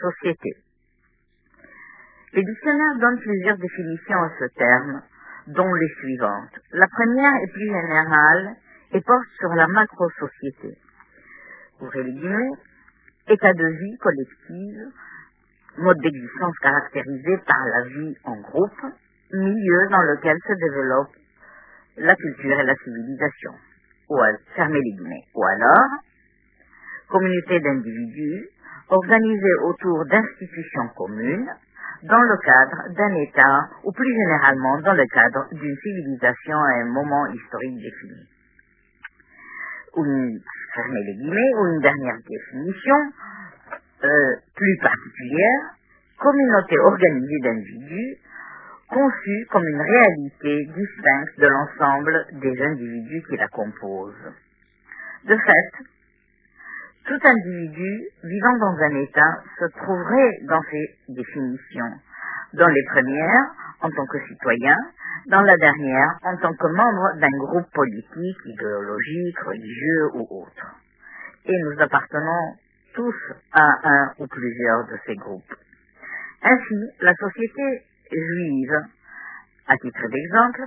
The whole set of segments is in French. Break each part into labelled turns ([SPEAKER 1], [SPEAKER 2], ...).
[SPEAKER 1] société. Les dictionnaires donnent plusieurs définitions à ce terme, dont les suivantes. La première est plus générale et porte sur la macro-société. Ouvrez les guillemets, état de vie collective, mode d'existence caractérisé par la vie en groupe, milieu dans lequel se développe la culture et la civilisation. Ou alors, communauté d'individus organisés autour d'institutions communes, dans le cadre d'un État ou plus généralement dans le cadre d'une civilisation à un moment historique défini. Une, fermez les guillemets, ou une dernière définition euh, plus particulière, communauté organisée d'individus conçue comme une réalité distincte de l'ensemble des individus qui la composent. De fait, tout individu vivant dans un État se trouverait dans ces définitions. Dans les premières, en tant que citoyen, dans la dernière, en tant que membre d'un groupe politique, idéologique, religieux ou autre. Et nous appartenons tous à un ou plusieurs de ces groupes. Ainsi, la société juive, à titre d'exemple,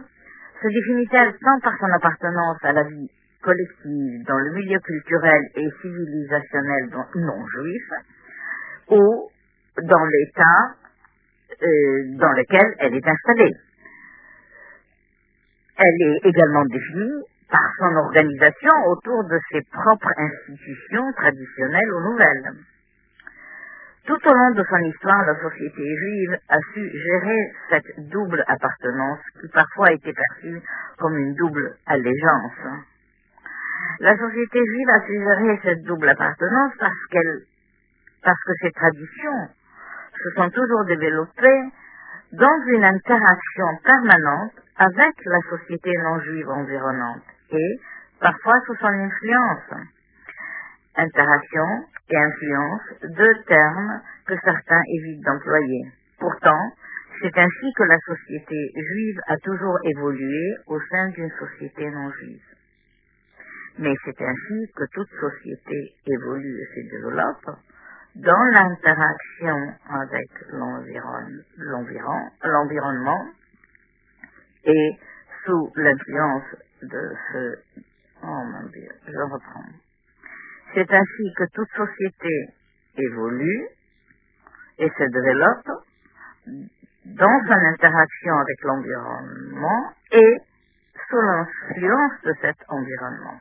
[SPEAKER 1] se définit-elle tant par son appartenance à la vie collective dans le milieu culturel et civilisationnel non juif ou dans l'état euh, dans lequel elle est installée. Elle est également définie par son organisation autour de ses propres institutions traditionnelles ou nouvelles. Tout au long de son histoire, la société juive a su gérer cette double appartenance qui parfois a été perçue comme une double allégeance. La société juive a suggéré cette double appartenance parce parce que ses traditions se sont toujours développées dans une interaction permanente avec la société non juive environnante et parfois sous son influence. Interaction et influence, deux termes que certains évitent d'employer. Pourtant, c'est ainsi que la société juive a toujours évolué au sein d'une société non juive. Mais c'est ainsi que toute société évolue et se développe dans l'interaction avec l'environnement et sous l'influence de ce... Oh mon Dieu, je reprends. C'est ainsi que toute société évolue et se développe dans son interaction avec l'environnement et sous l'influence de cet environnement.